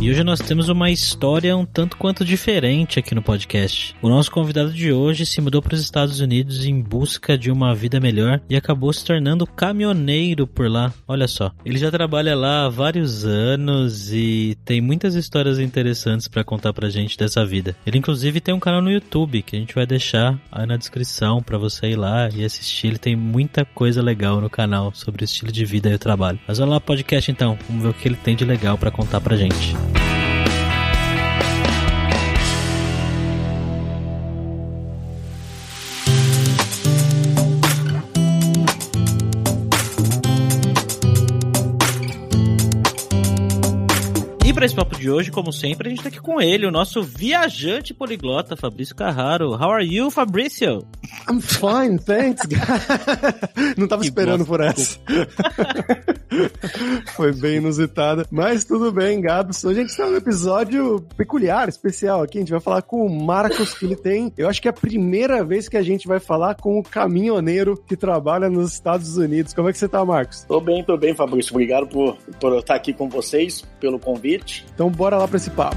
E hoje nós temos uma história um tanto quanto diferente aqui no podcast. O nosso convidado de hoje se mudou para os Estados Unidos em busca de uma vida melhor e acabou se tornando caminhoneiro por lá. Olha só, ele já trabalha lá há vários anos e tem muitas histórias interessantes para contar pra gente dessa vida. Ele inclusive tem um canal no YouTube que a gente vai deixar aí na descrição para você ir lá e assistir. Ele tem muita coisa legal no canal sobre o estilo de vida e o trabalho. Mas vamos lá podcast então, vamos ver o que ele tem de legal para contar pra gente. Para esse papo de hoje, como sempre, a gente tá aqui com ele, o nosso viajante poliglota, Fabrício Carraro. How are you, Fabrício? I'm fine, thanks. Não tava que esperando por essa. Foi bem inusitada. Mas tudo bem, Gabs. Hoje a gente tá num episódio peculiar, especial aqui. A gente vai falar com o Marcos, que ele tem. Eu acho que é a primeira vez que a gente vai falar com o caminhoneiro que trabalha nos Estados Unidos. Como é que você tá, Marcos? Tô bem, tô bem, Fabrício. Obrigado por, por estar aqui com vocês, pelo convite. Então bora lá para esse papo.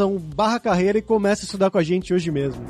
promoção barra carreira e comece a estudar com a gente hoje mesmo.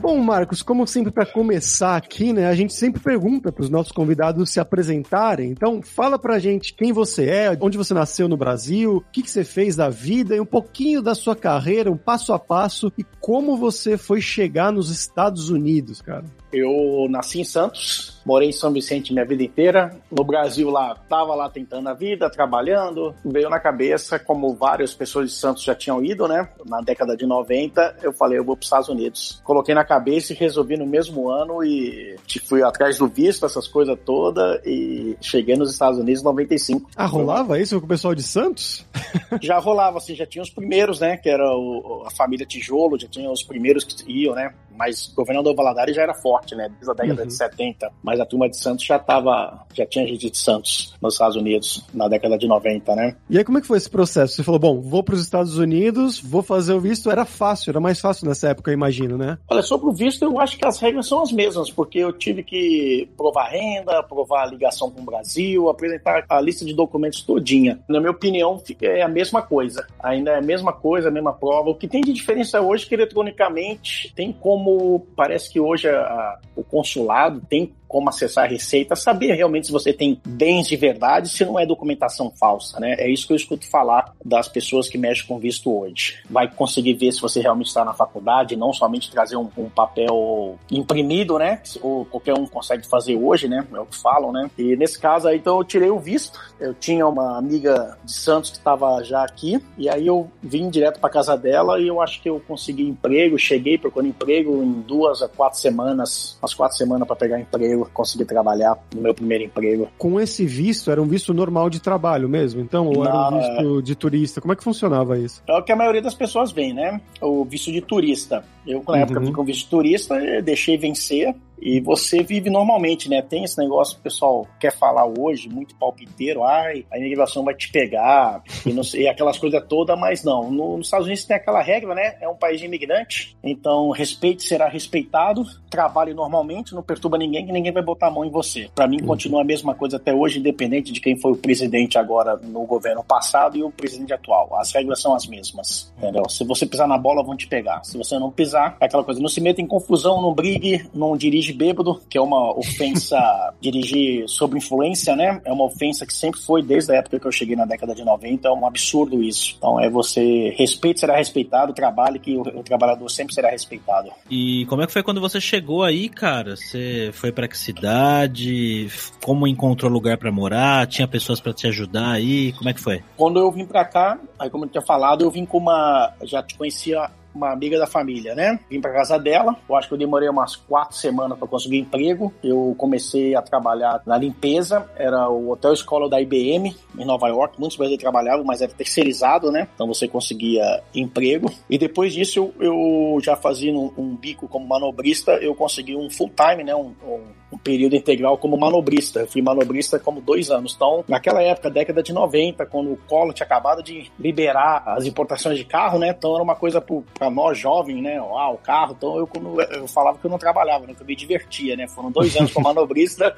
Bom, Marcos, como sempre para começar aqui, né, a gente sempre pergunta para os nossos convidados se apresentarem. Então, fala pra gente quem você é, onde você nasceu no Brasil, o que, que você fez da vida e um pouquinho da sua carreira, um passo a passo e como você foi chegar nos Estados Unidos, cara. Eu nasci em Santos, morei em São Vicente minha vida inteira. No Brasil lá, tava lá tentando a vida, trabalhando. Veio na cabeça, como várias pessoas de Santos já tinham ido, né? Na década de 90, eu falei, eu vou para os Estados Unidos. Coloquei na cabeça e resolvi no mesmo ano e fui atrás do visto, essas coisas todas e cheguei nos Estados Unidos em 95. Ah, rolava isso com o pessoal de Santos? já rolava, assim, já tinha os primeiros, né? Que era o, a família Tijolo, já tinha os primeiros que iam, né? Mas o governador Valadares já era forte, né? Desde a década uhum. de 70. Mas a turma de Santos já tava, já tinha gente de Santos nos Estados Unidos na década de 90, né? E aí como é que foi esse processo? Você falou, bom, vou para os Estados Unidos, vou fazer o visto. Era fácil, era mais fácil nessa época, eu imagino, né? Olha, sobre o visto, eu acho que as regras são as mesmas, porque eu tive que provar renda, provar a ligação com o Brasil, apresentar a lista de documentos todinha. Na minha opinião, é a mesma coisa. Ainda é a mesma coisa, a mesma prova. O que tem de diferença hoje é que eletronicamente tem como como parece que hoje a, o consulado tem como acessar a receita, saber realmente se você tem bens de verdade, se não é documentação falsa, né? É isso que eu escuto falar das pessoas que mexem com visto hoje. Vai conseguir ver se você realmente está na faculdade, não somente trazer um, um papel imprimido, né? Ou qualquer um consegue fazer hoje, né? É o que falam, né? E nesse caso aí, então eu tirei o visto. Eu tinha uma amiga de Santos que estava já aqui, e aí eu vim direto para casa dela e eu acho que eu consegui emprego, cheguei procurando emprego em duas a quatro semanas, umas quatro semanas para pegar emprego consegui trabalhar no meu primeiro emprego. Com esse visto, era um visto normal de trabalho mesmo, então? Ou era um visto é... de turista? Como é que funcionava isso? É o que a maioria das pessoas vem, né? O visto de turista. Eu, na uhum. época, fui com visto de turista, deixei vencer e você vive normalmente, né? Tem esse negócio que o pessoal quer falar hoje, muito palpiteiro, ai, a imigração vai te pegar, e, não sei, aquelas coisas todas, mas não. No, nos Estados Unidos tem aquela regra, né? É um país de imigrante, então respeite será respeitado, trabalhe normalmente, não perturba ninguém, que ninguém vai botar a mão em você. Para mim, uhum. continua a mesma coisa até hoje, independente de quem foi o presidente agora no governo passado e o presidente atual. As regras são as mesmas, entendeu? Se você pisar na bola, vão te pegar. Se você não pisar, é aquela coisa, não se meta em confusão, não brigue, não dirige dirige bêbado, que é uma ofensa, dirigir sob influência, né? É uma ofensa que sempre foi desde a época que eu cheguei na década de 90, é um absurdo isso. Então é você, respeito será respeitado, trabalhe que o, o trabalhador sempre será respeitado. E como é que foi quando você chegou chegou aí, cara, você foi para que cidade? Como encontrou lugar para morar? Tinha pessoas para te ajudar aí? Como é que foi? Quando eu vim para cá, aí como eu tinha falado, eu vim com uma, já te conhecia uma amiga da família, né? Vim para casa dela. Eu acho que eu demorei umas quatro semanas para conseguir emprego. Eu comecei a trabalhar na limpeza. Era o hotel escola da IBM em Nova York. Muitos brasileiros trabalhavam, mas era terceirizado, né? Então você conseguia emprego. E depois disso eu, eu já fazia um, um, bico como manobrista. Eu consegui um full time, né? Um, um, um período integral como manobrista. Eu fui manobrista como dois anos. Então, naquela época, década de 90, quando o Collor tinha acabado de liberar as importações de carro, né? Então era uma coisa para nós jovens, né? Ah, o carro. Então eu, eu falava que eu não trabalhava, né? Que eu me divertia, né? Foram dois anos como manobrista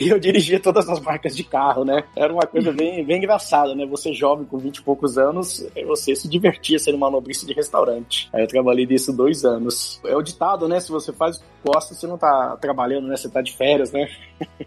e eu dirigia todas as marcas de carro, né? Era uma coisa bem, bem engraçada, né? Você jovem com 20 e poucos anos, você se divertia sendo manobrista de restaurante. Aí eu trabalhei nisso dois anos. É o ditado, né? Se você faz gosta, você não tá trabalhando, né? Você tá de férias, né?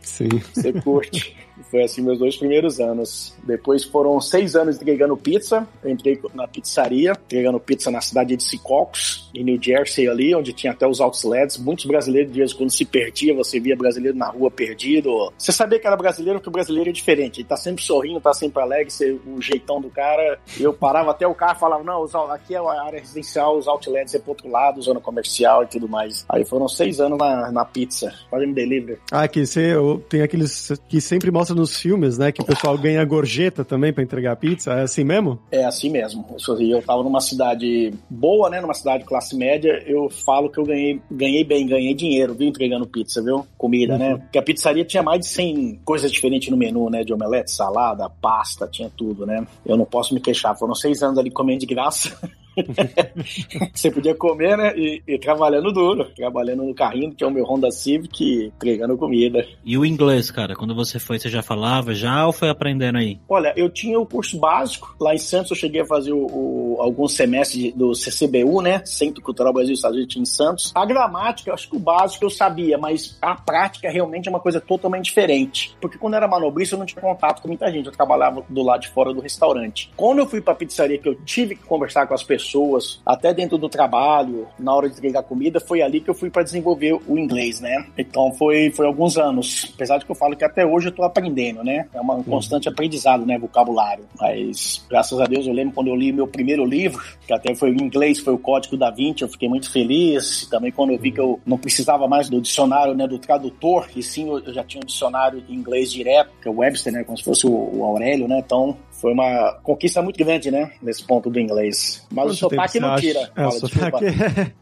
Sim. Você curte. Foi assim meus dois primeiros anos. Depois foram seis anos entregando pizza. Eu entrei na pizzaria, entregando pizza na cidade de Secaucus, em New Jersey ali, onde tinha até os outlets. Muitos brasileiros, de vez quando se perdia, você via brasileiro na rua perdido. Você sabia que era brasileiro, porque o brasileiro é diferente. Ele tá sempre sorrindo, tá sempre alegre, você, o jeitão do cara. Eu parava até o carro e falava, não, aqui é a área residencial, os outlets é pro outro lado, zona comercial e tudo mais. Aí foram seis anos na, na pizza, fazendo delivery. Ah, que você tem aqueles que sempre mostra nos filmes, né? Que o pessoal ganha gorjeta também para entregar pizza. É assim mesmo? É assim mesmo. Eu tava numa cidade boa, né? Numa cidade de classe média. Eu falo que eu ganhei, ganhei bem, ganhei dinheiro, viu? Entregando pizza, viu? Comida, né? uhum. né? Porque a pizzaria tinha mais de 100 coisas diferentes no menu, né? De omelete, salada, pasta, tinha tudo, né? Eu não posso me queixar. Foram seis anos ali comendo de graça. você podia comer, né? E, e, trabalhando duro, trabalhando no carrinho, que é o meu Honda Civic, entregando comida. E o inglês, cara? Quando você foi, você já falava já ou foi aprendendo aí? Olha, eu tinha o curso básico. Lá em Santos eu cheguei a fazer o, o, alguns semestres do CCBU, né? Centro Cultural Brasil Estados Unidos em Santos. A gramática, acho que o básico eu sabia, mas a prática realmente é uma coisa totalmente diferente. Porque quando eu era manobrista eu não tinha contato com muita gente. Eu trabalhava do lado de fora do restaurante. Quando eu fui pra pizzaria que eu tive que conversar com as pessoas, pessoas, até dentro do trabalho, na hora de entregar comida, foi ali que eu fui para desenvolver o inglês, né? Então foi, foi alguns anos. Apesar de que eu falo que até hoje eu tô aprendendo, né? É um constante uhum. aprendizado, né? Vocabulário. Mas, graças a Deus, eu lembro quando eu li meu primeiro livro, que até foi em inglês, foi o Código da Vinci, eu fiquei muito feliz. Também quando eu vi que eu não precisava mais do dicionário, né? Do tradutor, e sim eu já tinha um dicionário de inglês direto, que é o Webster, né? Como se fosse o, o Aurélio, né? Então, foi uma conquista muito grande, né? Nesse ponto do inglês. Mas Quanto o sotaque não tira. É, Fala, o sotaque...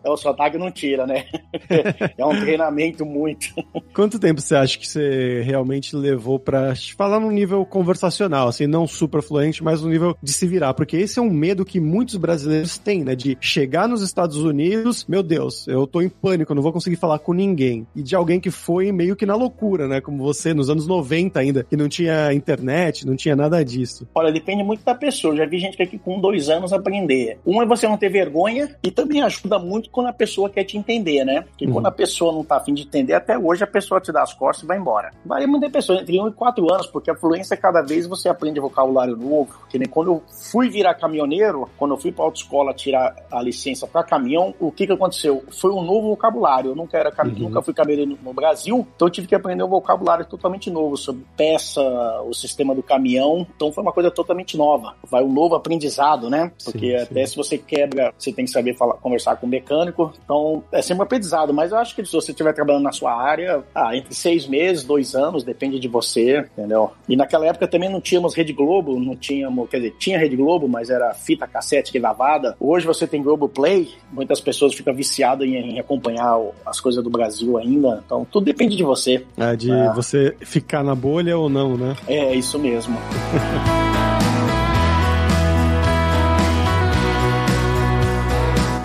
é, o sotaque não tira, né? é um treinamento muito. Quanto tempo você acha que você realmente levou para falar num nível conversacional, assim, não super fluente, mas no nível de se virar? Porque esse é um medo que muitos brasileiros têm, né? De chegar nos Estados Unidos, meu Deus, eu tô em pânico, eu não vou conseguir falar com ninguém. E de alguém que foi meio que na loucura, né? Como você, nos anos 90 ainda, que não tinha internet, não tinha nada disso. Olha, depende muito da pessoa. Eu já vi gente que aqui com dois anos aprender. Um é você não ter vergonha e também ajuda muito quando a pessoa quer te entender, né? Porque uhum. quando a pessoa não tá afim de entender, até hoje a pessoa te dá as costas e vai embora. Varia muito da pessoa, entre um e quatro anos, porque a fluência cada vez você aprende vocabulário novo. Que nem quando eu fui virar caminhoneiro, quando eu fui pra autoescola tirar a licença para caminhão, o que que aconteceu? Foi um novo vocabulário. Eu nunca era uhum. nunca fui caminhoneiro no Brasil, então eu tive que aprender um vocabulário totalmente novo sobre peça, o sistema do caminhão. Então foi uma coisa totalmente nova. Vai um novo aprendizado, né? Porque sim, até sim. se você quebra, você tem que saber falar, conversar com o mecânico. Então, é sempre um aprendizado. Mas eu acho que se você estiver trabalhando na sua área, ah, entre seis meses, dois anos, depende de você, entendeu? E naquela época também não tínhamos Rede Globo, não tínhamos, quer dizer, tinha Rede Globo, mas era fita cassete gravada. Hoje você tem Globo Play, muitas pessoas ficam viciadas em, em acompanhar as coisas do Brasil ainda. Então, tudo depende de você. É, de ah. você ficar na bolha ou não, né? É, isso mesmo.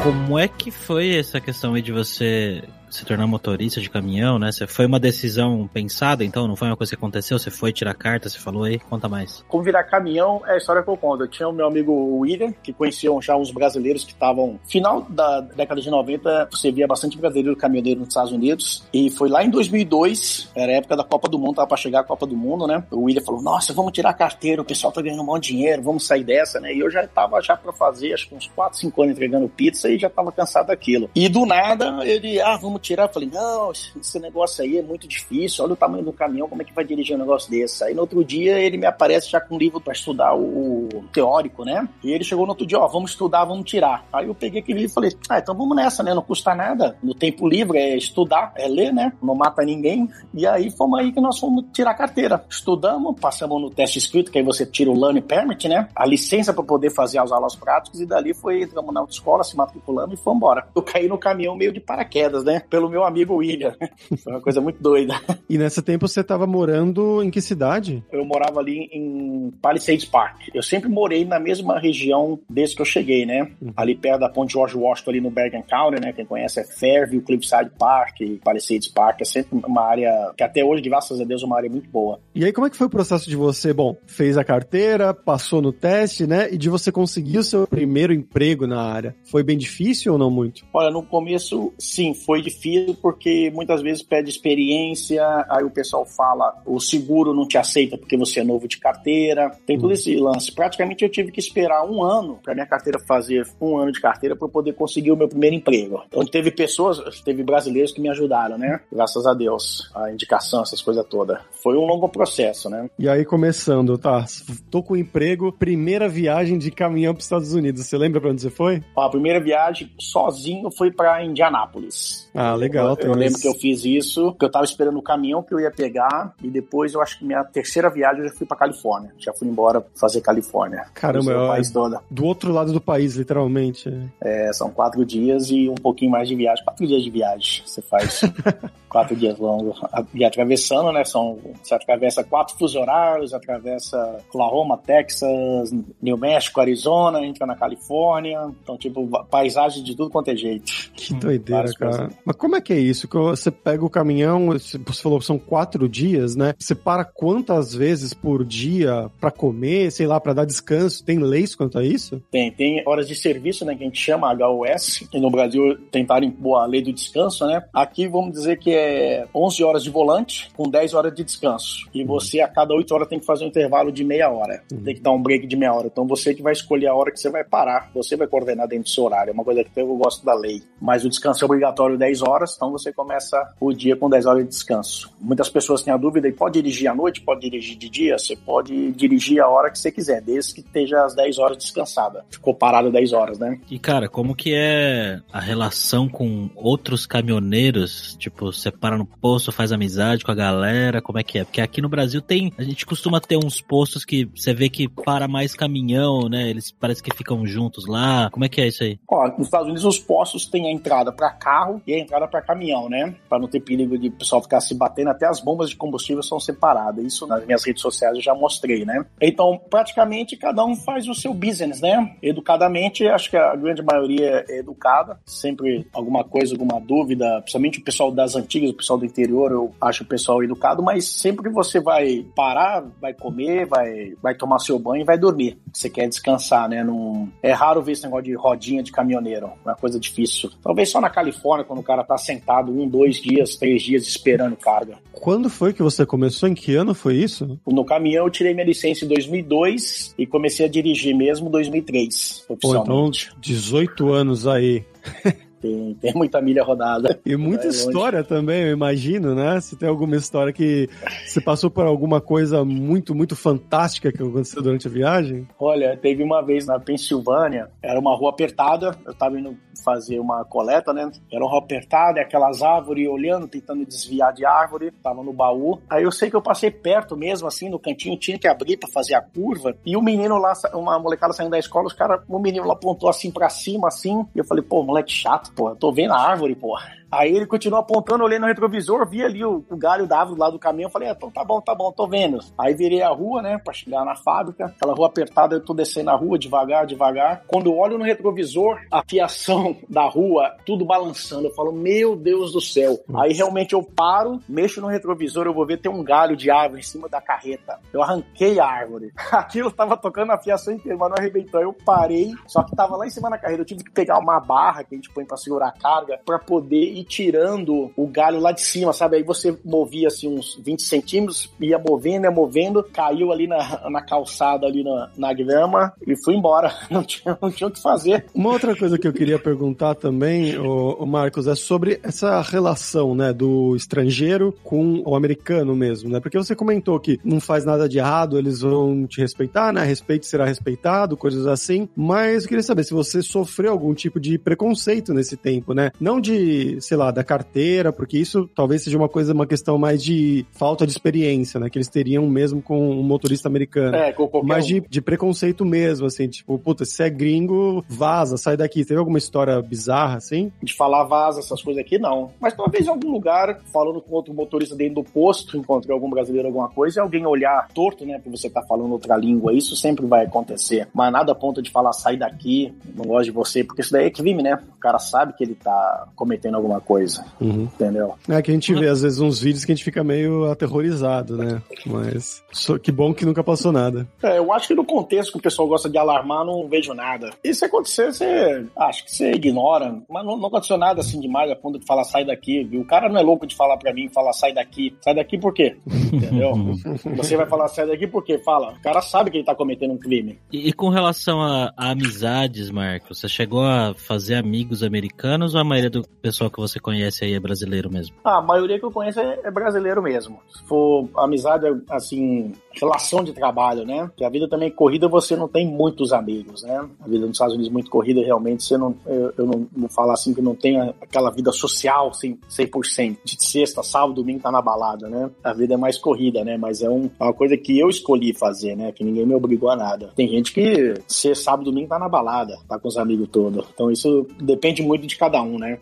Como é que foi essa questão aí de você se tornar motorista de caminhão, né? Você foi uma decisão pensada, então? Não foi uma coisa que aconteceu? Você foi tirar carta, você falou aí? Conta mais. Como virar caminhão é a história que eu conto. Eu tinha o meu amigo William, que conheciam já uns brasileiros que estavam... Final da década de 90, você via bastante brasileiro caminhoneiro nos Estados Unidos. E foi lá em 2002, era a época da Copa do Mundo, tava pra chegar a Copa do Mundo, né? O William falou, nossa, vamos tirar a carteira, o pessoal tá ganhando um monte de dinheiro, vamos sair dessa, né? E eu já tava já pra fazer, acho que uns 4, 5 anos entregando pizza e já tava cansado daquilo. E do nada, ele, ah, vamos vamos tirar. Eu falei, não, esse negócio aí é muito difícil, olha o tamanho do caminhão, como é que vai dirigir um negócio desse? Aí no outro dia ele me aparece já com um livro para estudar o, teórico, né? E ele chegou no outro dia, ó, vamos estudar, vamos tirar. Aí eu peguei aquele livro e falei, ah, então vamos nessa, né? Não custa nada. No tempo livre é estudar, é ler, né? Não mata ninguém. E aí fomos aí que nós fomos tirar a carteira. Estudamos, passamos no teste escrito, que aí você tira o learning permit, né? A licença para poder fazer as aulas práticas e dali foi, entramos na autoescola, se matriculamos e fomos embora. Eu caí no caminhão meio de paraquedas, né? Pelo meu amigo William. Foi uma coisa muito doida. E nesse tempo você estava morando em que cidade? Eu morava ali em Palisades Park. Eu sempre morei na mesma região desde que eu cheguei, né? Uhum. Ali perto da ponte George Washington, ali no Bergen County, né? Quem conhece é Fairview, Cliffside Park, Palisades Park. É sempre uma área que até hoje, graças a Deus, é uma área muito boa. E aí, como é que foi o processo de você? Bom, fez a carteira, passou no teste, né? E de você conseguir o seu primeiro emprego na área. Foi bem difícil ou não muito? Olha, no começo, sim, foi difícil porque muitas vezes pede experiência, aí o pessoal fala, o seguro não te aceita porque você é novo de carteira, tem todo hum. esse lance. Praticamente eu tive que esperar um ano para minha carteira fazer um ano de carteira para poder conseguir o meu primeiro emprego. Então teve pessoas, teve brasileiros que me ajudaram, né? Graças a Deus, a indicação, essas coisas todas. Foi um longo processo, né? E aí começando, tá? Tô com emprego, primeira viagem de caminhão para os Estados Unidos. Você lembra para onde você foi? A primeira viagem sozinho foi para Indianápolis. Ah, legal. Eu, eu lembro que eu fiz isso, que eu tava esperando o caminhão que eu ia pegar e depois eu acho que minha terceira viagem eu já fui para Califórnia. Já fui embora fazer Califórnia. Caramba, é o país. Do outro lado do país, literalmente. É, são quatro dias e um pouquinho mais de viagem. Quatro dias de viagem você faz. quatro dias longos. E atravessando, né? São, você atravessa quatro fuso horários, atravessa Oklahoma, Texas, New México, Arizona, entra na Califórnia. Então, tipo, paisagem de tudo quanto é jeito. Que doideira, cara. Mas como é que é isso? Que você pega o caminhão, você falou que são quatro dias, né? Você para quantas vezes por dia para comer, sei lá, para dar descanso? Tem leis quanto a isso? Tem, tem horas de serviço, né? Que a gente chama HOS, que no Brasil tentaram impor a lei do descanso, né? Aqui vamos dizer que é 11 horas de volante com 10 horas de descanso. E uhum. você, a cada 8 horas, tem que fazer um intervalo de meia hora. Uhum. Tem que dar um break de meia hora. Então você que vai escolher a hora que você vai parar. Você vai coordenar dentro do seu horário. É uma coisa que eu gosto da lei. Mas o descanso é obrigatório 10 horas, então você começa o dia com 10 horas de descanso. Muitas pessoas têm a dúvida, e pode dirigir à noite, pode dirigir de dia? Você pode dirigir a hora que você quiser, desde que esteja às 10 horas descansada. Ficou parado 10 horas, né? E cara, como que é a relação com outros caminhoneiros? Tipo, você para no posto, faz amizade com a galera, como é que é? Porque aqui no Brasil tem, a gente costuma ter uns postos que você vê que para mais caminhão, né? Eles parece que ficam juntos lá. Como é que é isso aí? Ó, nos Estados Unidos os postos têm a entrada para carro e a entrada para caminhão, né? Para não ter perigo de o pessoal ficar se batendo, até as bombas de combustível são separadas. Isso nas minhas redes sociais eu já mostrei, né? Então, praticamente cada um faz o seu business, né? Educadamente, acho que a grande maioria é educada, sempre alguma coisa, alguma dúvida, principalmente o pessoal das antigas, o pessoal do interior, eu acho o pessoal educado, mas sempre que você vai parar, vai comer, vai, vai tomar seu banho e vai dormir. Você quer descansar, né? Não... É raro ver esse negócio de rodinha de caminhoneiro, é uma coisa difícil. Talvez só na Califórnia, quando o cara tá sentado um, dois dias, três dias esperando carga. Quando foi que você começou? Em que ano foi isso? No caminhão eu tirei minha licença em 2002 e comecei a dirigir mesmo em 2003, oficialmente. Pô, então, 18 anos aí. Tem, tem muita milha rodada. E muita história longe. também, eu imagino, né? Se tem alguma história que você passou por alguma coisa muito, muito fantástica que aconteceu durante a viagem? Olha, teve uma vez na Pensilvânia, era uma rua apertada, eu tava indo fazer uma coleta, né? Era uma rua apertada, aquelas árvores olhando, tentando desviar de árvore, tava no baú. Aí eu sei que eu passei perto mesmo, assim, no cantinho, tinha que abrir para fazer a curva, e o menino lá, uma molecada saindo da escola, os cara, o menino lá apontou assim para cima, assim, e eu falei, pô, moleque chato, pô, eu tô vendo a árvore, pô. Aí ele continuou apontando, olhei no retrovisor, vi ali o, o galho da árvore lá do caminhão, falei, ah, então tá bom, tá bom, tô vendo. Aí virei a rua, né, pra chegar na fábrica, aquela rua apertada, eu tô descendo a rua devagar, devagar. Quando eu olho no retrovisor, a fiação da rua, tudo balançando, eu falo, meu Deus do céu. Nossa. Aí realmente eu paro, mexo no retrovisor, eu vou ver tem um galho de árvore em cima da carreta. Eu arranquei a árvore. Aquilo tava tocando a fiação inteira, mas não arrebentou. Eu parei, só que tava lá em cima da carreta, eu tive que pegar uma barra que a gente põe pra segurar a carga, pra poder ir tirando o galho lá de cima, sabe? Aí você movia assim uns 20 centímetros, ia movendo, ia movendo, caiu ali na, na calçada, ali na, na grama e fui embora. Não tinha, não tinha o que fazer. Uma outra coisa que eu queria perguntar também, o, o Marcos, é sobre essa relação, né, do estrangeiro com o americano mesmo, né? Porque você comentou que não faz nada de errado, eles vão te respeitar, né? Respeito será respeitado, coisas assim. Mas eu queria saber se você sofreu algum tipo de preconceito nesse tempo, né? Não de, sei lá, da carteira, porque isso talvez seja uma coisa, uma questão mais de falta de experiência, né? Que eles teriam mesmo com um motorista americano. É, com qualquer Mas um. de, de preconceito mesmo, assim, tipo, puta, se é gringo, vaza, sai daqui. Teve alguma história bizarra, assim? de falar vaza, essas coisas aqui, não. Mas talvez em algum lugar, falando com outro motorista dentro do posto, encontrei algum brasileiro, alguma coisa, e alguém olhar torto, né, por você estar falando outra língua, isso sempre vai acontecer. Mas nada a ponto de falar, sai daqui, não gosto de você, porque isso daí é crime, né? O cara sabe que ele tá cometendo alguma coisa, entendeu? É que a gente vê, às vezes, uns vídeos que a gente fica meio aterrorizado, né? Mas que bom que nunca passou nada. É, eu acho que no contexto que o pessoal gosta de alarmar, não vejo nada. E se acontecer, você acho que você ignora. Mas não, não aconteceu nada assim demais a ponto de falar sai daqui, viu? O cara não é louco de falar pra mim, falar sai daqui. Sai daqui por quê? Entendeu? você vai falar sai daqui por quê? Fala. O cara sabe que ele tá cometendo um crime. E, e com relação a, a amizades, Marcos, você chegou a fazer amigos americanos ou a maioria do pessoal que você conhece aí é brasileiro mesmo? Ah, a maioria que eu conheço é, é brasileiro mesmo. Se for amizade, assim, relação de trabalho, né? Porque a vida também corrida, você não tem muitos amigos, né? A vida nos Estados Unidos é muito corrida, realmente, você não, eu, eu, não vou falar assim que não tem aquela vida social 100%. De sexta, sábado, domingo tá na balada, né? A vida é mais corrida, né? Mas é um, é uma coisa que eu escolhi fazer, né? Que ninguém me obrigou a nada. Tem gente que sexta, sábado, domingo tá na balada, tá com os amigos todos. Então isso depende muito de cada um, né?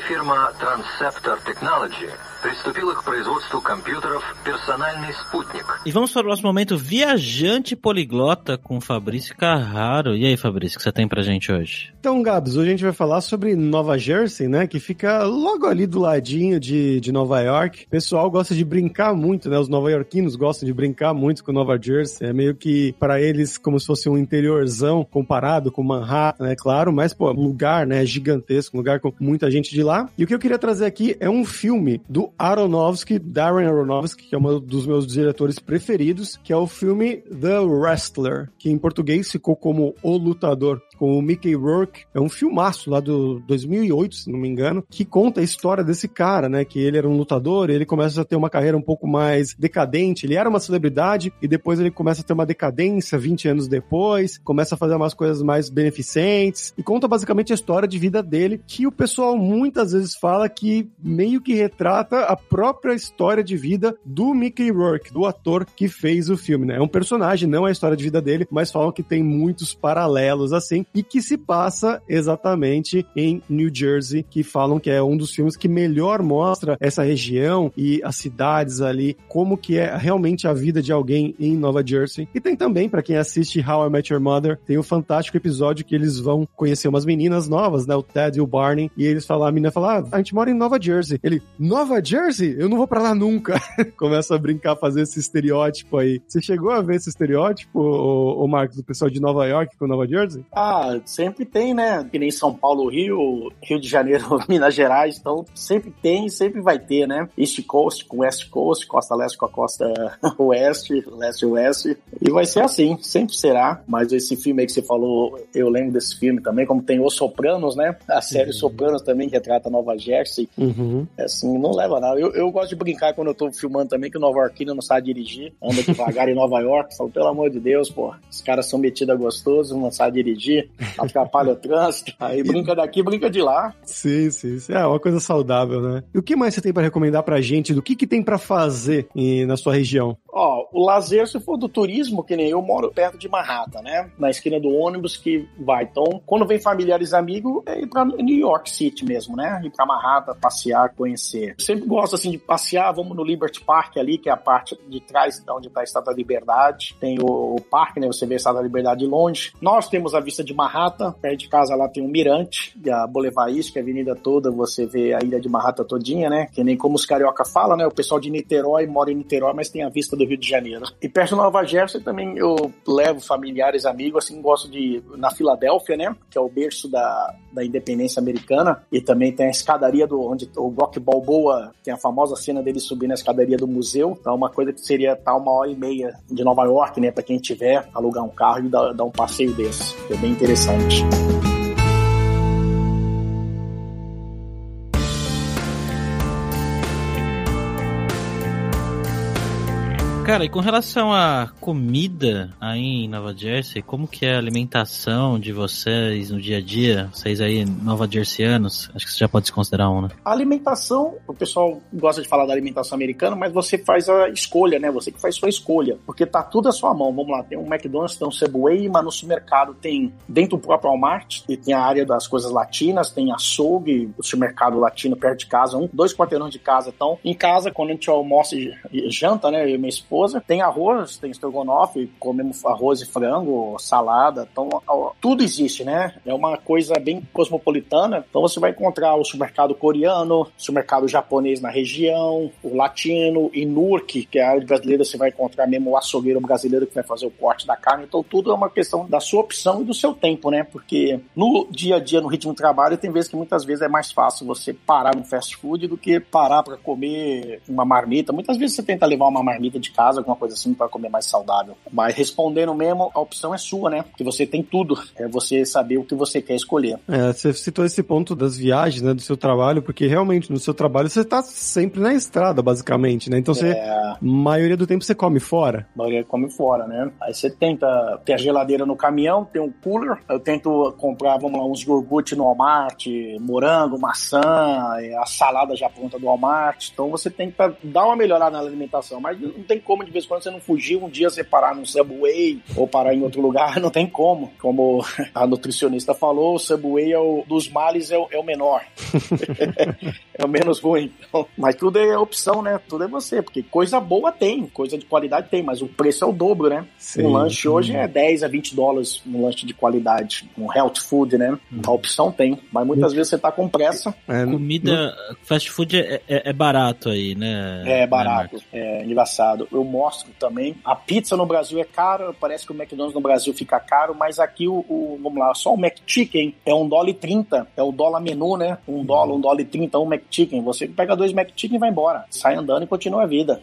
Firma Transceptor Technology приступила к производству компьютеров «Персональный спутник». E vamos para o nosso momento viajante poliglota com Fabrício Carraro. E aí, Fabrício, o que você tem pra gente hoje? Então, Gabs, hoje a gente vai falar sobre Nova Jersey, né? Que fica logo ali do ladinho de, de Nova York. O pessoal gosta de brincar muito, né? Os nova-iorquinos gostam de brincar muito com Nova Jersey. É meio que, para eles, como se fosse um interiorzão comparado com Manhattan, é claro. Mas, pô, lugar, né? Gigantesco, um lugar com muita gente de lá. E o que eu queria trazer aqui é um filme do Aronofsky, Darren Aronofsky, que é um dos meus diretores preferidos, que é o filme The Wrestler, que em português ficou como O Lutador com o Mickey Rourke. É um filmaço lá do 2008, se não me engano, que conta a história desse cara, né? Que ele era um lutador, ele começa a ter uma carreira um pouco mais decadente. Ele era uma celebridade e depois ele começa a ter uma decadência 20 anos depois, começa a fazer umas coisas mais beneficentes e conta basicamente a história de vida dele, que o pessoal muitas vezes fala que meio que retrata a própria história de vida do Mickey Rourke, do ator que fez o filme, né? É um personagem, não é a história de vida dele, mas falam que tem muitos paralelos assim e que se passa exatamente em New Jersey, que falam que é um dos filmes que melhor mostra essa região e as cidades ali, como que é realmente a vida de alguém em Nova Jersey. E tem também, para quem assiste How I Met Your Mother, tem o fantástico episódio que eles vão conhecer umas meninas novas, né? O Ted e o Barney, e eles falam, a menina fala, ah, a gente mora em Nova Jersey. Ele, Nova Jersey? Eu não vou pra lá nunca. Começa a brincar, fazer esse estereótipo aí. Você chegou a ver esse estereótipo, o, Marcos, do pessoal de Nova York com Nova Jersey? Ah, sempre tem, né? Que nem São Paulo, Rio, Rio de Janeiro, Minas Gerais, então sempre tem e sempre vai ter, né? East Coast com West Coast, Costa Leste com a Costa Oeste, Leste Oeste, e vai ser assim, sempre será. Mas esse filme aí que você falou, eu lembro desse filme também, como tem Os Sopranos, né? A série Sopranos também retrata Nova Jersey, Uhum. é assim, não leva Eu, eu gosto de brincar quando eu tô filmando também, que o Nova Yorkino não sabe dirigir, anda devagar em Nova York, falo, pelo amor de Deus, pô, os caras são metidos a gostoso, não sabem dirigir, atrapalha o trânsito, aí brinca daqui, brinca de lá. Sim, sim, sim. É uma coisa saudável, né? E o que mais você tem pra recomendar pra gente? Do que que tem pra fazer na sua região? Ó, o lazer, se for do turismo, que nem eu moro perto de Manhattan, né? Na esquina do ônibus que vai. Então, quando vem familiares e amigos, é ir pra New York City mesmo, né? Ir pra Manhattan, passear, conhecer. Sempre gosto, assim, de passear. Vamos no Liberty Park ali, que é a parte de trás de onde tá a Estátua da Liberdade. Tem o, o parque, né? Você vê a Estátua da Liberdade de longe. Nós temos a vista de Manhattan. Perto de casa lá tem um mirante, e a Boulevard East, que é a avenida toda. Você vê a ilha de Manhattan todinha, né? Que nem como os carioca falam, né? O pessoal de Niterói mora em Niterói, mas tem a vista do do Rio de Janeiro. E perto de Nova Jersey também eu levo familiares, amigos, assim, gosto de na Filadélfia, né, que é o berço da, da independência americana, e também tem a escadaria do onde o Rock Balboa tem a famosa cena dele subir na escadaria do museu. Então, uma coisa que seria estar tá uma hora e meia de Nova York, né, para quem tiver alugar um carro e dar, dar um passeio desse. É bem interessante. Cara, e com relação à comida aí em Nova Jersey, como que é a alimentação de vocês no dia a dia? Vocês aí, Nova Jerseyanos, acho que você já pode se considerar um, né? A alimentação, o pessoal gosta de falar da alimentação americana, mas você faz a escolha, né? Você que faz sua escolha, porque tá tudo à sua mão. Vamos lá, tem um McDonald's, tem um Subway, mas no supermercado tem dentro do próprio Walmart, e tem a área das coisas latinas, tem açougue, o supermercado latino perto de casa, um, dois quarteirões de casa. Então, em casa, quando a gente almoça e janta, né, eu e minha esposa. Tem arroz, tem estrogonofe, comemos arroz e frango, salada. Então, tudo existe, né? É uma coisa bem cosmopolitana. Então, você vai encontrar o supermercado coreano, supermercado japonês na região, o latino, e Nurk, que é a área brasileira, você vai encontrar mesmo o açougueiro brasileiro que vai fazer o corte da carne. Então, tudo é uma questão da sua opção e do seu tempo, né? Porque no dia a dia, no ritmo de trabalho, tem vezes que muitas vezes é mais fácil você parar no fast food do que parar para comer uma marmita. Muitas vezes você tenta levar uma marmita de casa casa, alguma coisa assim, para comer mais saudável. Mas respondendo mesmo, a opção é sua, né? Porque você tem tudo. É você saber o que você quer escolher. É, você citou esse ponto das viagens, né? Do seu trabalho, porque realmente no seu trabalho você tá sempre na estrada, basicamente, né? Então você, é... maioria do tempo você come fora. A maioria come fora, né? Aí você tenta ter a geladeira no caminhão, tem um cooler. Eu tento comprar, vamos lá, uns iogurte no Walmart, morango, maçã, a salada já pronta do Walmart. Então você tenta dar uma melhorada na alimentação, mas não tem como como de vez em quando você não fugir um dia você parar num Subway ou parar em outro lugar, não tem como. Como a nutricionista falou, o Subway é o, dos males é o, é o menor. é o menos ruim. Então, mas tudo é opção, né? Tudo é você, porque coisa boa tem, coisa de qualidade tem, mas o preço é o dobro, né? Sim. Um lanche hoje é 10 a 20 dólares, um lanche de qualidade, um health food, né? A opção tem, mas muitas vezes você tá com pressa. É, Comida, fast food é, é, é, barato aí, né? É barato, é engraçado. Eu mostro também. A pizza no Brasil é cara, parece que o McDonald's no Brasil fica caro, mas aqui o, o vamos lá, só o McChicken é um dólar e trinta, é o dólar menu, né? Um dólar, um dólar e trinta, um McChicken. Você pega dois McChicken e vai embora. Sai andando e continua a vida.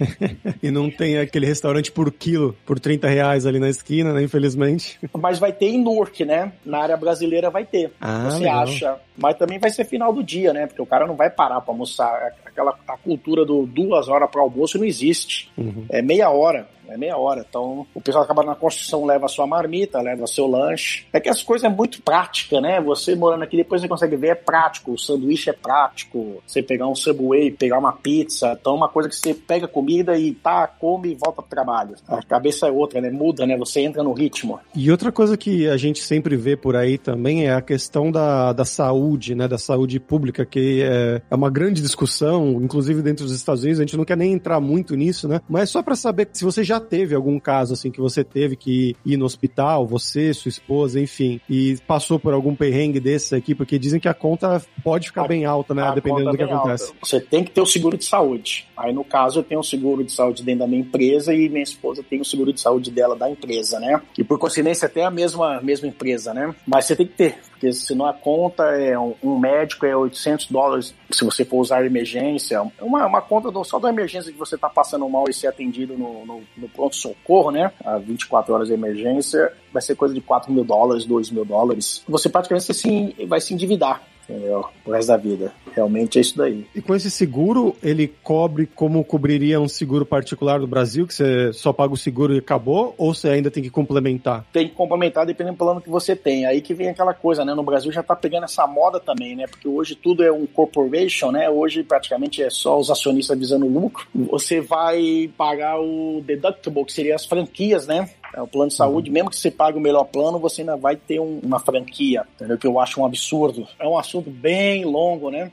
e não tem aquele restaurante por quilo, por 30 reais ali na esquina, né? Infelizmente. Mas vai ter em Newark, né? Na área brasileira vai ter. Ah, Você legal. acha. Mas também vai ser final do dia, né? Porque o cara não vai parar para almoçar. Aquela a cultura do duas horas para almoço não existe. Uhum. É meia hora é meia hora. Então, o pessoal acaba na construção, leva a sua marmita, leva seu lanche. É que as coisas é muito prática, né? Você morando aqui, depois você consegue ver, é prático. O sanduíche é prático. Você pegar um Subway, pegar uma pizza. Então, é uma coisa que você pega comida e tá, come e volta pro trabalho. A cabeça é outra, né? Muda, né? Você entra no ritmo. E outra coisa que a gente sempre vê por aí também é a questão da, da saúde, né? Da saúde pública, que é, é uma grande discussão, inclusive dentro dos Estados Unidos. A gente não quer nem entrar muito nisso, né? Mas só para saber se você já teve algum caso assim que você teve que ir no hospital, você, sua esposa, enfim, e passou por algum perrengue desses aqui, porque dizem que a conta pode ficar a, bem alta, né? Dependendo do que acontece. Alta. Você tem que ter o seguro de saúde. Aí, no caso, eu tenho o seguro de saúde dentro da minha empresa e minha esposa tem o seguro de saúde dela da empresa, né? E por coincidência até a mesma, mesma empresa, né? Mas você tem que ter, porque senão a conta é um, um médico é 800 dólares se você for usar emergência. Uma, uma conta do, só da emergência que você está passando mal e ser atendido no, no, no pronto-socorro, né? A 24 horas de emergência, vai ser coisa de 4 mil dólares, 2 mil dólares. Você praticamente assim, vai se endividar entendeu? O resto da vida. Realmente é isso daí. E com esse seguro, ele cobre como cobriria um seguro particular do Brasil, que você só paga o seguro e acabou? Ou você ainda tem que complementar? Tem que complementar dependendo do plano que você tem. Aí que vem aquela coisa, né? No Brasil já tá pegando essa moda também, né? Porque hoje tudo é um corporation, né? Hoje praticamente é só os acionistas visando lucro. Você vai pagar o deductible, que seria as franquias, né? É o plano de saúde, mesmo que você pague o melhor plano, você ainda vai ter um, uma franquia, entendeu? Que eu acho um absurdo. É um assunto bem longo, né?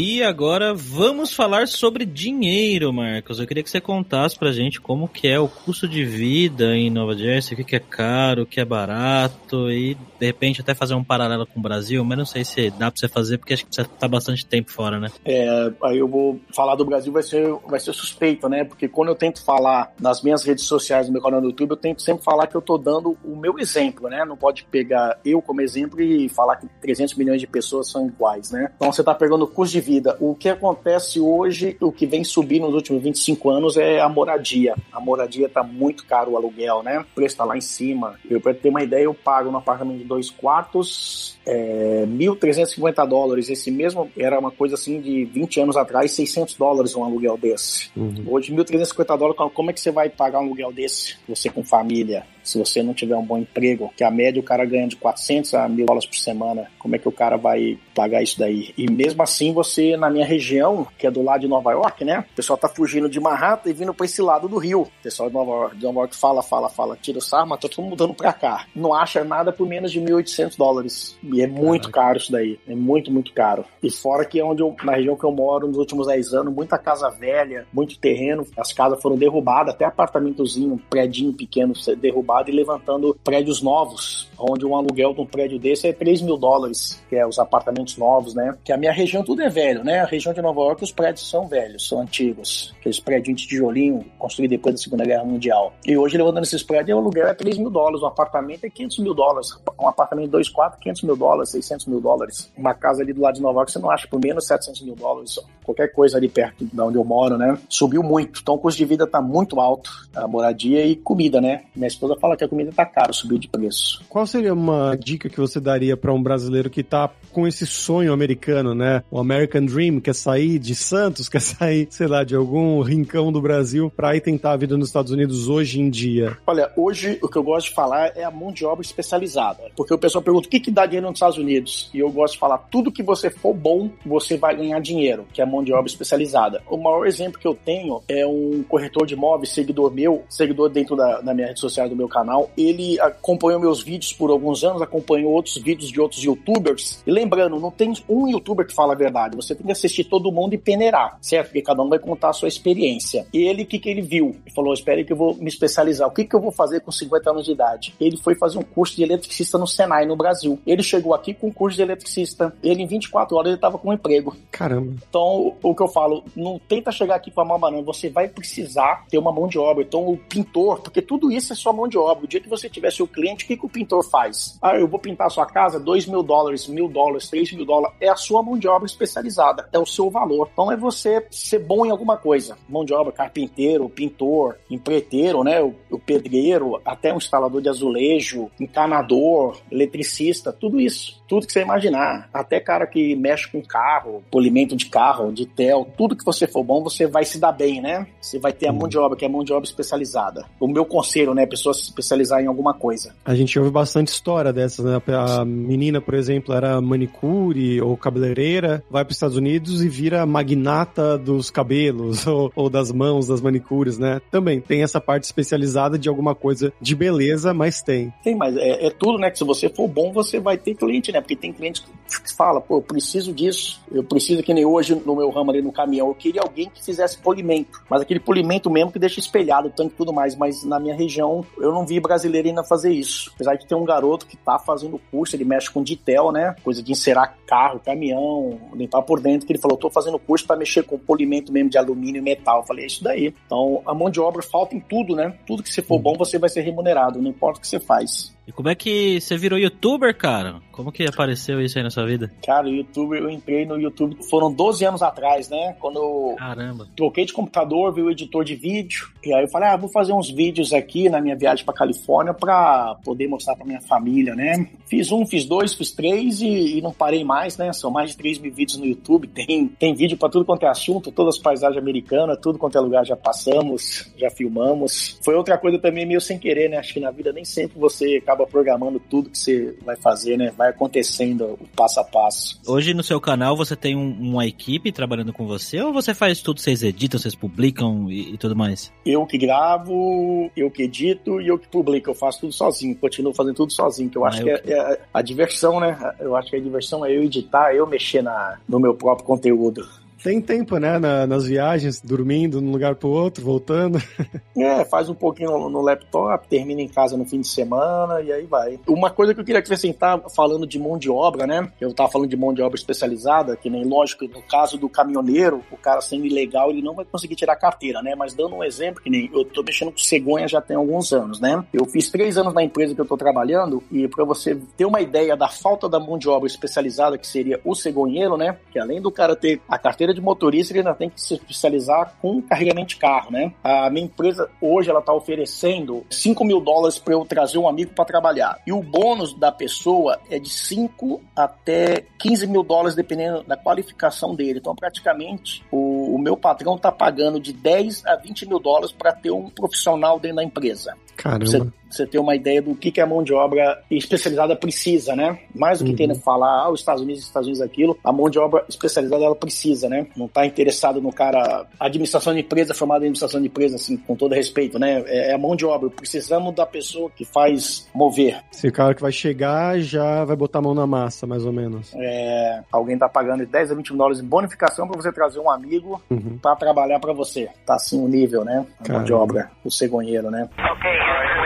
E agora vamos falar sobre dinheiro, Marcos. Eu queria que você contasse pra gente como que é o custo de vida em Nova Jersey, o que é caro, o que é barato e de repente até fazer um paralelo com o Brasil, mas não sei se dá pra você fazer porque acho que você tá bastante tempo fora, né? É, aí eu vou falar do Brasil vai ser, vai ser suspeito, né? Porque quando eu tento falar nas minhas redes sociais, no meu canal no YouTube, eu tento sempre falar que eu tô dando o meu exemplo, né? Não pode pegar eu como exemplo e falar que 300 milhões de pessoas são iguais, né? Então você tá pegando o custo de vida. O que acontece hoje, o que vem subindo nos últimos 25 anos é a moradia. A moradia tá muito caro o aluguel, né? O preço tá lá em cima. Eu, pra ter uma ideia, eu pago no apartamento de dois quartos é, 1.350 dólares. Esse mesmo era uma coisa assim de 20 anos atrás, 600 dólares um aluguel desse. Uhum. Hoje, 1.350 dólares, como é que você vai pagar um aluguel desse? Você com família se você não tiver um bom emprego, que a média o cara ganha de 400 a mil dólares por semana, como é que o cara vai pagar isso daí? E mesmo assim, você, na minha região, que é do lado de Nova York, né? O pessoal tá fugindo de Manhattan e vindo pra esse lado do Rio. O pessoal de Nova York, de Nova York fala, fala, fala, tira o sarro, mas tá todo mudando pra cá. Não acha nada por menos de 1.800 dólares. E é muito Caraca. caro isso daí. É muito, muito caro. E fora que é onde eu, na região que eu moro, nos últimos 10 anos, muita casa velha, muito terreno, as casas foram derrubadas, até apartamentozinho, um prédio pequeno derrubado e levantando prédios novos, onde um aluguel de um prédio desse é 3 mil dólares, que é os apartamentos novos, né? Que a minha região tudo é velho, né? A região de Nova York, os prédios são velhos, são antigos. Aqueles prédios de tijolinho construídos depois da Segunda Guerra Mundial. E hoje, levantando esses prédios, o aluguel é 3 mil dólares, um apartamento é 500 mil dólares. Um apartamento de 2 quartos, 500 mil dólares, 600 mil dólares. Uma casa ali do lado de Nova York, você não acha por menos 700 mil dólares. Qualquer coisa ali perto de onde eu moro, né? Subiu muito. Então, o custo de vida tá muito alto, a moradia e comida, né? Minha esposa fala que a comida tá cara, subiu de preço. Qual seria uma dica que você daria para um brasileiro que tá com esse sonho americano, né? O American Dream, quer sair de Santos, quer sair, sei lá, de algum rincão do Brasil para ir tentar a vida nos Estados Unidos hoje em dia? Olha, hoje o que eu gosto de falar é a mão de obra especializada. Porque o pessoal pergunta o que, que dá dinheiro nos Estados Unidos? E eu gosto de falar, tudo que você for bom, você vai ganhar dinheiro, que é a mão de obra especializada. O maior exemplo que eu tenho é um corretor de imóveis, seguidor meu, seguidor dentro da, da minha rede social, do meu canal. Ele acompanhou meus vídeos por alguns anos, acompanhou outros vídeos de outros youtubers. E lembrando, não tem um youtuber que fala a verdade. Você tem que assistir todo mundo e peneirar, certo? Porque cada um vai contar a sua experiência. Ele, o que, que ele viu? Ele falou: espere que eu vou me especializar. O que, que eu vou fazer com 50 anos de idade? Ele foi fazer um curso de eletricista no Senai, no Brasil. Ele chegou aqui com um curso de eletricista. Ele, em 24 horas, ele estava com um emprego. Caramba. Então, o que eu falo, não tenta chegar aqui com a mão banana. Você vai precisar ter uma mão de obra. Então, o pintor, porque tudo isso é sua mão de obra. O dia que você tiver seu cliente, o que, que o pintor faz? Ah, eu vou pintar a sua casa, 2 mil dólares, mil dólares, 3 mil dólares. É a sua mão de obra especializada. É o seu valor. Então, é você ser bom em alguma coisa. Mão de obra, carpinteiro, pintor, empreiteiro, né? O, o pedreiro, até um instalador de azulejo, encanador, eletricista, tudo isso. Tudo que você imaginar. Até cara que mexe com carro, polimento de carro, de tel, tudo que você for bom, você vai se dar bem, né? Você vai ter a mão de obra, que é a mão de obra especializada. O meu conselho, né? A pessoa se especializar em alguma coisa. A gente ouve bastante história dessas, né? A menina, por exemplo, era manicure ou cabeleireira, vai para os Estados Unidos e vira magnata dos cabelos ou, ou das mãos, das manicures, né? Também tem essa parte especializada de alguma coisa de beleza, mas tem. Tem, mas é, é tudo, né? Que se você for bom, você vai ter cliente, né? Porque tem cliente que fala, pô, eu preciso disso, eu preciso que nem hoje no meu ramo ali no caminhão, eu queria alguém que fizesse polimento, mas aquele polimento mesmo que deixa espelhado o tanque e tudo mais, mas na minha região eu não vi brasileiro ainda fazer isso. Apesar de ter um garoto que tá fazendo curso, ele mexe com ditel, né? Coisa de encerar carro, caminhão, limpar por dentro, que ele falou, tô fazendo curso para mexer com polimento mesmo de alumínio e metal. Eu falei, é isso daí. Então, a mão de obra falta em tudo, né? Tudo que você for bom, você vai ser remunerado, não importa o que você faz. E como é que você virou youtuber, cara? Como que apareceu isso aí na sua vida? Cara, o YouTube, eu entrei no YouTube, foram 12 anos atrás, né? Quando eu Caramba. troquei de computador, vi o editor de vídeo, e aí eu falei, ah, vou fazer uns vídeos aqui na minha viagem pra Califórnia pra poder mostrar pra minha família, né? Fiz um, fiz dois, fiz três e, e não parei mais, né? São mais de 3 mil vídeos no YouTube, tem, tem vídeo pra tudo quanto é assunto, todas as paisagens americanas, tudo quanto é lugar já passamos, já filmamos. Foi outra coisa também meio sem querer, né? Acho que na vida nem sempre você acaba acaba programando tudo que você vai fazer, né? Vai acontecendo o passo a passo. Hoje no seu canal você tem um, uma equipe trabalhando com você ou você faz tudo, vocês editam, vocês publicam e, e tudo mais? Eu que gravo, eu que edito e eu que publico. Eu faço tudo sozinho, continuo fazendo tudo sozinho, que eu ah, acho eu que, que... É, é, a diversão, né? Eu acho que a diversão é eu editar, eu mexer na, no meu próprio conteúdo. Tem tempo, né? Na, nas viagens, dormindo de um lugar pro outro, voltando. É, faz um pouquinho no, no, laptop, termina em casa no fim de semana e aí vai. Uma coisa que eu queria acrescentar, falando de mão de obra, né? Eu tava falando de mão de obra especializada, que nem lógico, no caso do caminhoneiro, o cara sendo ilegal, ele não vai conseguir tirar carteira, né? Mas dando um exemplo, que nem eu tô mexendo com cegonha já tem alguns anos, né? Eu fiz três anos na empresa que eu tô trabalhando e para você ter uma ideia da falta da mão de obra especializada, que seria o cegonheiro, né? Que além do cara ter a carteira de motorista ele ainda tem que se especializar com carregamento de carro, né? A minha empresa hoje ela está oferecendo 5 mil dólares para eu trazer um amigo para trabalhar. E o bônus da pessoa é de 5 até 15 mil dólares, dependendo da qualificação dele. Então, praticamente, o, o meu patrão está pagando de 10 a 20 mil dólares para ter um profissional dentro da empresa. Caramba. Você, você ter uma ideia do que, que a mão de obra especializada precisa, né? Mais do que uhum. ter falar, ah, os Estados Unidos, os Estados Unidos, aquilo, a mão de obra especializada ela precisa, né? Não tá interessado no cara, administração de empresa, formada em administração de empresa, assim, com todo respeito, né? É, é a mão de obra. Precisamos da pessoa que faz mover. Se o cara que vai chegar já vai botar a mão na massa, mais ou menos. É, alguém tá pagando 10 a 20 dólares em bonificação para você trazer um amigo uhum. para trabalhar para você. Tá assim o nível, né? A mão de obra, o cegonheiro, né? Ok.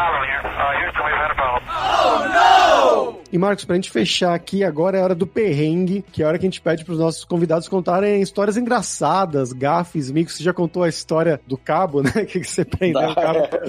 problem here. Uh, Houston, we've had a problem. Oh, no! E Marcos, pra gente fechar aqui, agora é a hora do perrengue, que é a hora que a gente pede pros nossos convidados contarem histórias engraçadas, gafes, micos. Você já contou a história do cabo, né? Que você prendeu o cabo.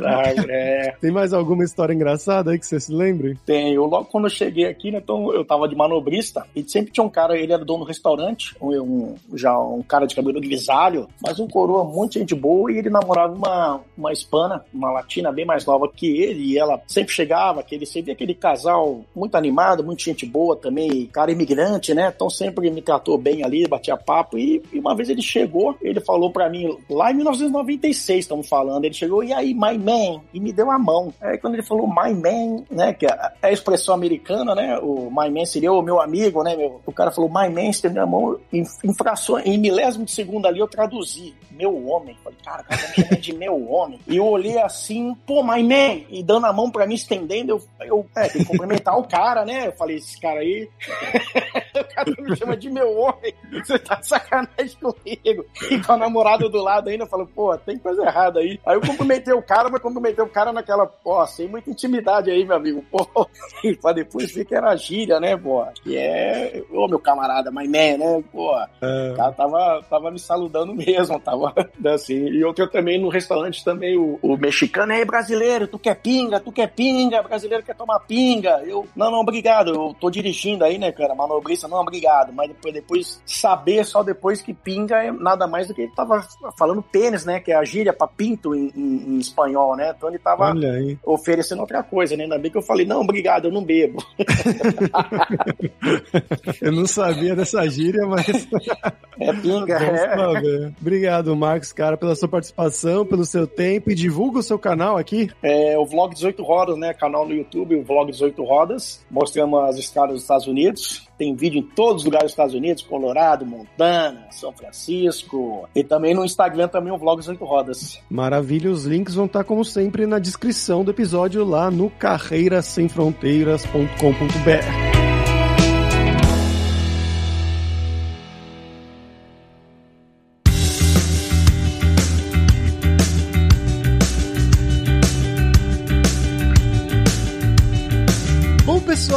É. Tem mais alguma história engraçada aí que você se lembre? Tem. Eu logo quando eu cheguei aqui, né, então eu tava de manobrista e sempre tinha um cara, ele era dono do restaurante, um, já um cara de cabelo grisalho, mas um coroa muito gente boa e ele namorava uma, uma hispana, uma latina bem mais nova que ele e ela sempre chegava, aquele, sempre aquele casal muito animado animado, gente boa também, cara imigrante, né? Então sempre me tratou bem ali, batia papo. E, e uma vez ele chegou, ele falou para mim, lá em 1996 estamos falando, ele chegou, e aí, my man? E me deu a mão. Aí quando ele falou my man, né? Que é a expressão americana, né? O my man seria o meu amigo, né? Meu, o cara falou my man, estendeu a mão, em, em frações, em milésimo de segundo ali eu traduzi, meu homem. Falei, cara, cara me de meu homem. E eu olhei assim, pô, my man, e dando a mão para mim, estendendo, eu, eu é, tem que cumprimentar o cara, cara, né? Eu falei, esse cara aí. o cara me chama de meu homem. Você tá sacanagem comigo. E com a namorada do lado ainda, eu falo, pô, tem coisa errada aí. Aí eu cumprimentei o cara, mas cumprimentei o cara naquela, pô, sem muita intimidade aí, meu amigo. Pô, e pra depois ver que era gíria, né, pô? Que é, ô, meu camarada, my man, né? Pô, é. o cara tava, tava me saludando mesmo, tava assim. E outro também no restaurante também, o, o mexicano, aí, brasileiro, tu quer pinga, tu quer pinga, brasileiro quer tomar pinga. Eu, não, não, obrigado, eu tô dirigindo aí, né, cara, manobrista, não, obrigado, mas depois, depois saber só depois que pinga é nada mais do que ele tava falando pênis, né, que é a gíria pra pinto em, em, em espanhol, né, então ele tava oferecendo outra coisa, né, ainda bem que eu falei, não, obrigado, eu não bebo. eu não sabia dessa gíria, mas... é pinga, é. Obrigado, Marcos, cara, pela sua participação, pelo seu tempo e divulga o seu canal aqui. É o Vlog 18 Rodas, né, canal no YouTube, o Vlog 18 Rodas, mostramos as estradas dos Estados Unidos. Tem vídeo em todos os lugares dos Estados Unidos, Colorado, Montana, São Francisco. E também no Instagram também o Vlogs 8 Rodas. Maravilha, os links vão estar como sempre na descrição do episódio lá no carreirasemfronteiras.com.br.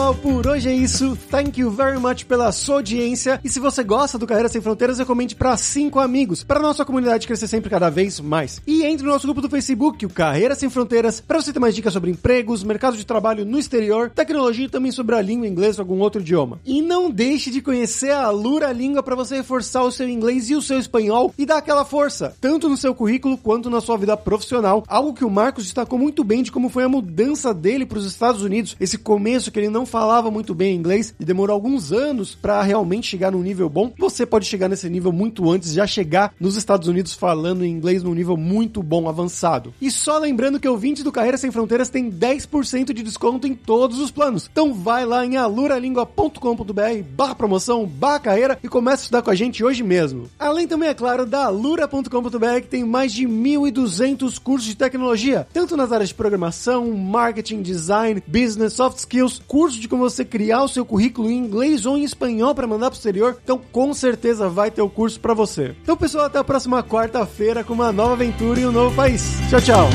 pessoal, por hoje é isso. Thank you very much pela sua audiência. E se você gosta do Carreira Sem Fronteiras, recomende para cinco amigos, para nossa comunidade crescer sempre cada vez mais. E entre no nosso grupo do Facebook, o Carreira Sem Fronteiras, para você ter mais dicas sobre empregos, mercado de trabalho no exterior, tecnologia e também sobre a língua inglesa ou algum outro idioma. E não deixe de conhecer a Lura Língua para você reforçar o seu inglês e o seu espanhol e dar aquela força, tanto no seu currículo quanto na sua vida profissional. Algo que o Marcos destacou muito bem de como foi a mudança dele para os Estados Unidos, esse começo que ele não falava muito bem inglês e demorou alguns anos para realmente chegar num nível bom, você pode chegar nesse nível muito antes, já chegar nos Estados Unidos falando inglês num nível muito bom, avançado. E só lembrando que ouvintes do Carreira Sem Fronteiras tem 10% de desconto em todos os planos. Então vai lá em aluralingua.com.br barra promoção, barra carreira e começa a estudar com a gente hoje mesmo. Além também, é claro, da alura.com.br que tem mais de 1.200 cursos de tecnologia, tanto nas áreas de programação, marketing, design, business, soft skills, curso de como você criar o seu currículo em inglês ou em espanhol para mandar pro exterior. Então, com certeza vai ter o curso para você. Então, pessoal, até a próxima quarta-feira com uma nova aventura em um novo país. Tchau, tchau.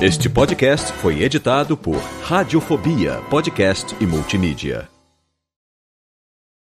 Este podcast foi editado por Radiofobia, podcast e multimídia.